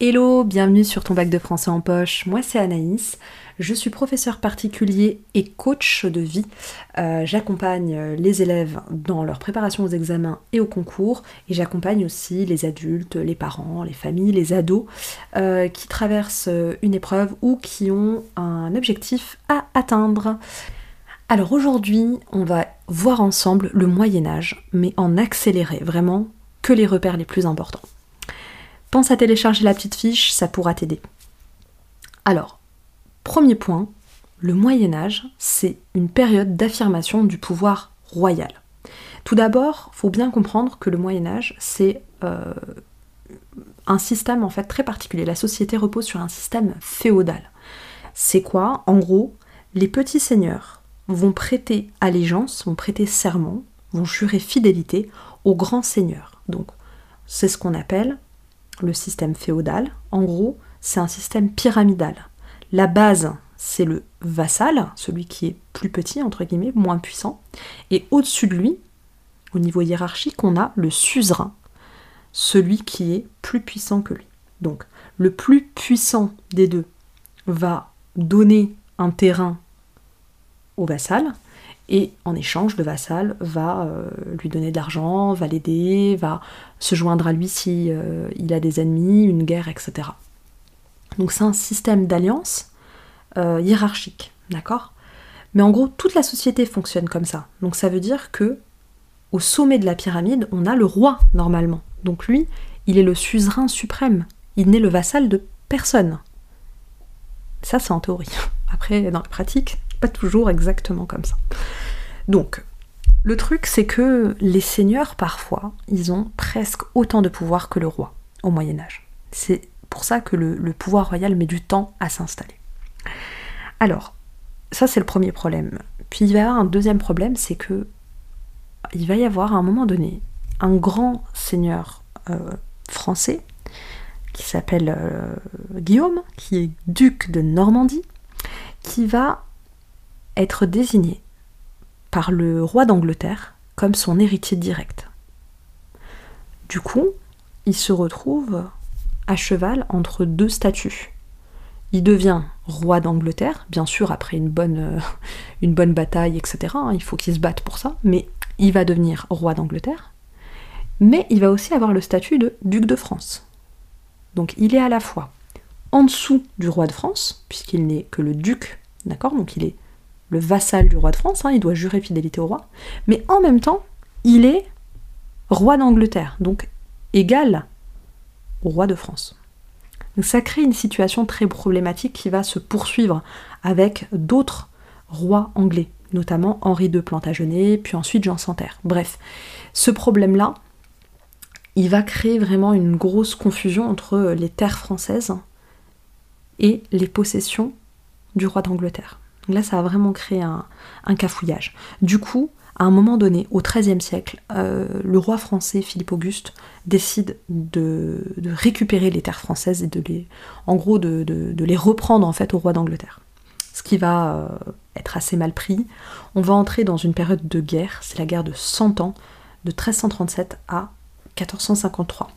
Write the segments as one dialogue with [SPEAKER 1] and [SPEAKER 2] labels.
[SPEAKER 1] Hello, bienvenue sur ton bac de français en poche. Moi c'est Anaïs. Je suis professeur particulier et coach de vie. Euh, j'accompagne les élèves dans leur préparation aux examens et aux concours et j'accompagne aussi les adultes, les parents, les familles, les ados euh, qui traversent une épreuve ou qui ont un objectif à atteindre. Alors aujourd'hui, on va voir ensemble le Moyen Âge, mais en accéléré, vraiment que les repères les plus importants. Pense à télécharger la petite fiche, ça pourra t'aider. Alors, premier point, le Moyen Âge, c'est une période d'affirmation du pouvoir royal. Tout d'abord, faut bien comprendre que le Moyen Âge, c'est euh, un système en fait très particulier. La société repose sur un système féodal. C'est quoi? En gros, les petits seigneurs vont prêter allégeance, vont prêter serment, vont jurer fidélité aux grands seigneurs. Donc, c'est ce qu'on appelle le système féodal, en gros, c'est un système pyramidal. La base, c'est le vassal, celui qui est plus petit, entre guillemets, moins puissant. Et au-dessus de lui, au niveau hiérarchique, on a le suzerain, celui qui est plus puissant que lui. Donc, le plus puissant des deux va donner un terrain au vassal, et en échange, le vassal va euh, lui donner de l'argent, va l'aider, va se joindre à lui si euh, il a des ennemis, une guerre, etc. Donc c'est un système d'alliance euh, hiérarchique, d'accord? Mais en gros, toute la société fonctionne comme ça. Donc ça veut dire que au sommet de la pyramide, on a le roi normalement. Donc lui, il est le suzerain suprême. Il n'est le vassal de personne. Ça, c'est en théorie. Après, dans la pratique, pas toujours exactement comme ça. Donc, le truc, c'est que les seigneurs, parfois, ils ont presque autant de pouvoir que le roi au Moyen Âge. C'est pour ça que le, pouvoir royal met du temps à s'installer. Alors, ça c'est le premier problème. Puis il va y avoir un deuxième problème, c'est que il va y avoir à un moment donné un grand seigneur euh, français qui s'appelle euh, Guillaume, qui est duc de Normandie, qui va être désigné par le roi d'Angleterre comme son héritier direct. Du coup, il se retrouve à cheval entre deux statuts. Il devient roi d'Angleterre, bien sûr après une bonne, euh, une bonne bataille, etc. Hein, il faut qu'il se batte pour ça, mais il va devenir roi d'Angleterre. Mais il va aussi avoir le statut de duc de France. Donc il est à la fois en dessous du roi de France, puisqu'il n'est que le duc, d'accord? Donc il est le vassal du roi de France, hein, il doit jurer fidélité au roi, mais en même temps, il est roi d'Angleterre, donc égal au roi de France. Donc ça crée une situation très problématique qui va se poursuivre avec d'autres rois anglais, notamment Henri II Plantagenet, puis ensuite Jean Santerre. Bref, ce problème-là, il va créer vraiment une grosse confusion entre les terres françaises et les possessions du roi d'Angleterre. Donc là, ça a vraiment créé un, cafouillage. Du coup, à un moment donné, au XIIIe siècle, euh, le roi français Philippe Auguste décide de, récupérer les terres françaises et de les, en gros, de, les reprendre en fait au roi d'Angleterre. Ce qui va euh, être assez mal pris. On va entrer dans une période de guerre, c'est la guerre de 100 ans, de 1337 à 1453.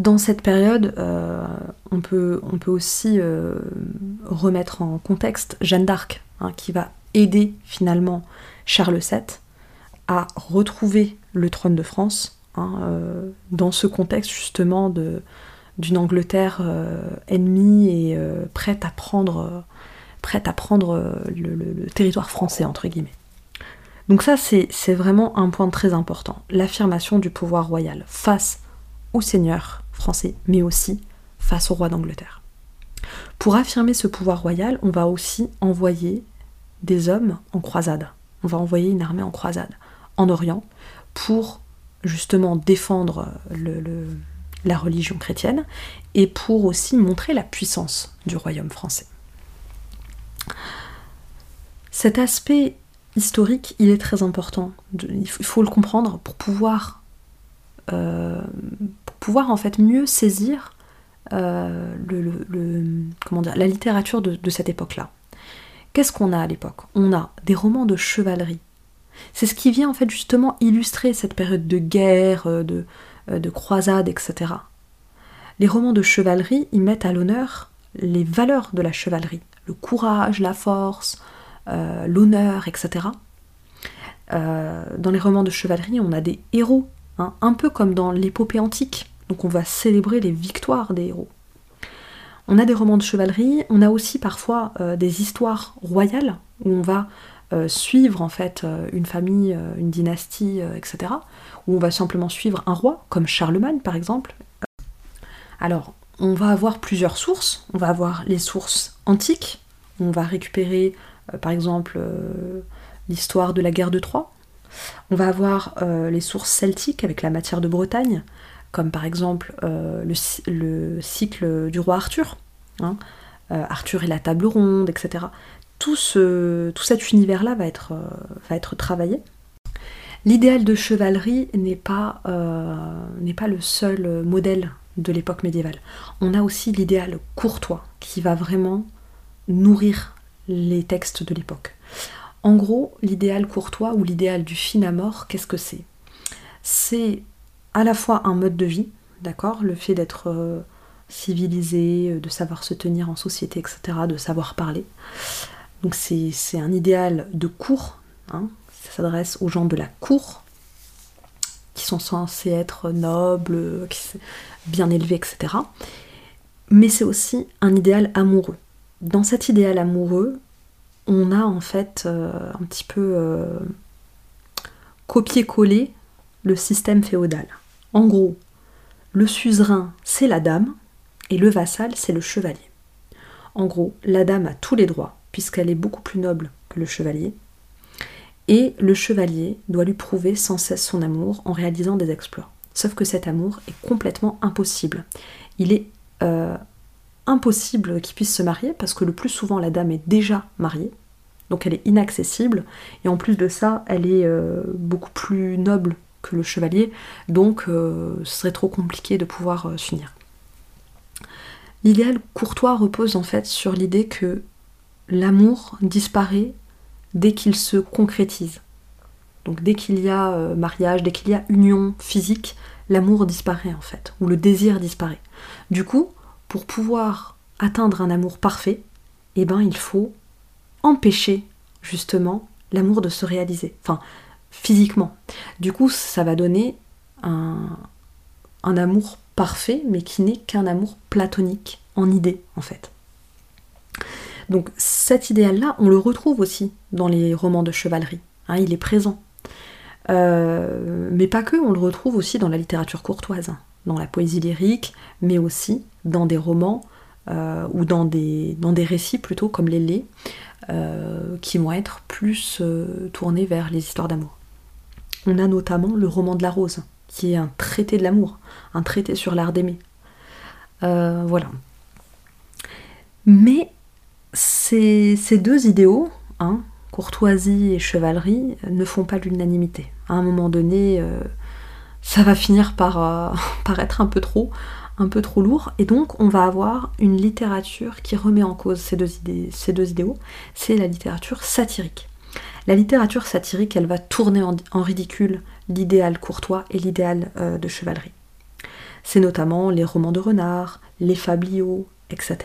[SPEAKER 1] Dans cette période, euh, on, peut, on, peut, aussi euh, remettre en contexte Jeanne d'Arc, hein, qui va aider finalement Charles VII à retrouver le trône de France, hein, euh, dans ce contexte justement d'une Angleterre ennemie et prête à prendre, prête à prendre le, le, territoire français, entre guillemets. Donc ça, c'est vraiment un point très important, l'affirmation du pouvoir royal face au seigneur français, mais aussi face au roi d'Angleterre. Pour affirmer ce pouvoir royal, on va aussi envoyer des hommes en croisade. On va envoyer une armée en croisade en Orient pour justement défendre la religion chrétienne et pour aussi montrer la puissance du royaume français. Cet aspect historique, il est très important. Il faut le comprendre pour pouvoir euh, pouvoir en fait mieux saisir euh, le, comment dire, la littérature de, cette époque-là. Qu'est-ce qu'on a à l'époque? On a des romans de chevalerie. C'est ce qui vient en fait justement illustrer cette période de guerre, euh, de, euh, de croisade, etc. Les romans de chevalerie, ils mettent à l'honneur les valeurs de la chevalerie, le courage, la force, l'honneur, etc. Dans les romans de chevalerie, on a des héros, hein, un peu comme dans l'épopée antique. Donc on va célébrer les victoires des héros. On a des romans de chevalerie, on a aussi parfois euh, des histoires royales où on va suivre en fait une famille, une dynastie, etc. Où on va simplement suivre un roi, comme Charlemagne par exemple. Alors, on va avoir plusieurs sources. On va avoir les sources antiques. On va récupérer, euh, par exemple, euh, l'histoire de la guerre de Troie. On va avoir euh, les sources celtiques avec la matière de Bretagne, comme par exemple le, cycle du roi Arthur. Hein. Arthur et la table ronde, etc. Tout, ce, tout cet univers-là va être, va être travaillé. L'idéal de chevalerie n'est pas, pas le seul modèle de l'époque médiévale. On a aussi l'idéal courtois qui va vraiment nourrir les textes de l'époque. En gros, l'idéal courtois ou l'idéal du fin à mort, qu'est-ce que c'est? C'est à la fois un mode de vie, d'accord Le fait d'être euh, civilisé, de savoir se tenir en société, etc., de savoir parler. Donc c'est un idéal de cour, hein, ça s'adresse aux gens de la cour, qui sont censés être nobles, bien élevés, etc. Mais c'est aussi un idéal amoureux. Dans cet idéal amoureux, on a en fait euh, un petit peu euh, copié-collé le système féodal. En gros, le suzerain, c'est la dame, et le vassal, c'est le chevalier. En gros, la dame a tous les droits, puisqu'elle est beaucoup plus noble que le chevalier, et le chevalier doit lui prouver sans cesse son amour en réalisant des exploits. Sauf que cet amour est complètement impossible. Il est euh, impossible qu'il puisse se marier parce que le plus souvent la dame est déjà mariée, donc elle est inaccessible, et en plus de ça, elle est euh, beaucoup plus noble que le chevalier, donc euh, ce serait trop compliqué de pouvoir s'unir. L'idéal courtois repose en fait sur l'idée que l'amour disparaît dès qu'il se concrétise. Donc dès qu'il y a euh, mariage, dès qu'il y a union physique, l'amour disparaît en fait, ou le désir disparaît. Du coup, pour pouvoir atteindre un amour parfait, eh ben il faut empêcher justement l'amour de se réaliser, physiquement. Du coup, ça va donner un, amour parfait, mais qui n'est qu'un amour platonique, en idée en fait. Donc cet idéal-là, on le retrouve aussi dans les romans de chevalerie. Hein, il est présent. Euh, mais pas que, on le retrouve aussi dans la littérature courtoise, dans la poésie lyrique, mais aussi dans des romans euh, ou dans des, dans des récits plutôt comme les laits, euh, qui vont être plus tournés vers les histoires d'amour. On a notamment le roman de la rose, qui est un traité de l'amour, un traité sur l'art d'aimer. voilà. Mais ces, deux idéaux, hein, courtoisie et chevalerie, ne font pas l'unanimité. À un moment donné, euh, ça va finir par, euh, par, être un peu trop, un peu trop lourd, et donc on va avoir une littérature qui remet en cause ces deux idéaux. C'est la littérature satirique. La littérature satirique, elle va tourner en, ridicule l'idéal courtois et l'idéal euh, de chevalerie. C'est notamment les romans de renard, les fabliaux, etc.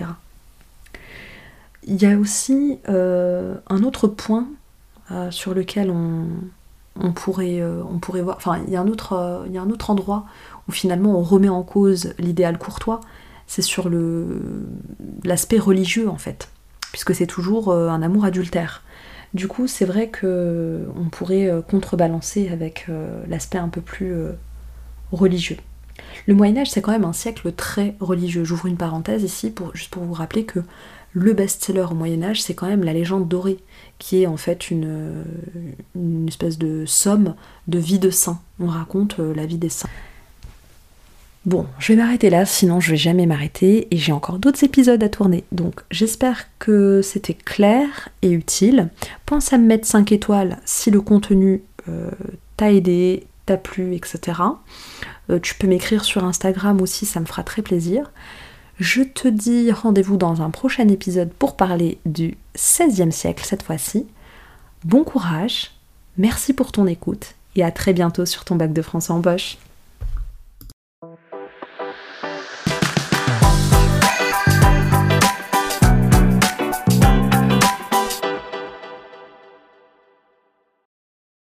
[SPEAKER 1] Il y a aussi euh, un autre point euh, sur lequel on, pourrait, voir. Enfin, il y a un autre endroit où finalement on remet en cause l'idéal courtois, c'est sur l'aspect religieux en fait, puisque c'est toujours un amour adultère. Du coup, c'est vrai que on pourrait contrebalancer avec l'aspect un peu plus religieux. Le Moyen Âge, c'est quand même un siècle très religieux. J'ouvre une parenthèse ici juste pour vous rappeler que le best-seller au Moyen Âge, c'est quand même La légende dorée, qui est en fait une, une espèce de somme de vie de saints. On raconte euh, la vie des saints. Bon, je vais m'arrêter là, sinon je vais jamais m'arrêter et j'ai encore d'autres épisodes à tourner. Donc j'espère que c'était clair et utile. Pense à me mettre 5 étoiles si le contenu euh, t'a aidé, t'a plu, etc. Euh, tu peux m'écrire sur Instagram aussi, ça me fera très plaisir. Je te dis rendez-vous dans un prochain épisode pour parler du XVIe siècle cette fois-ci. Bon courage, merci pour ton écoute et à très bientôt sur ton bac de français en poche.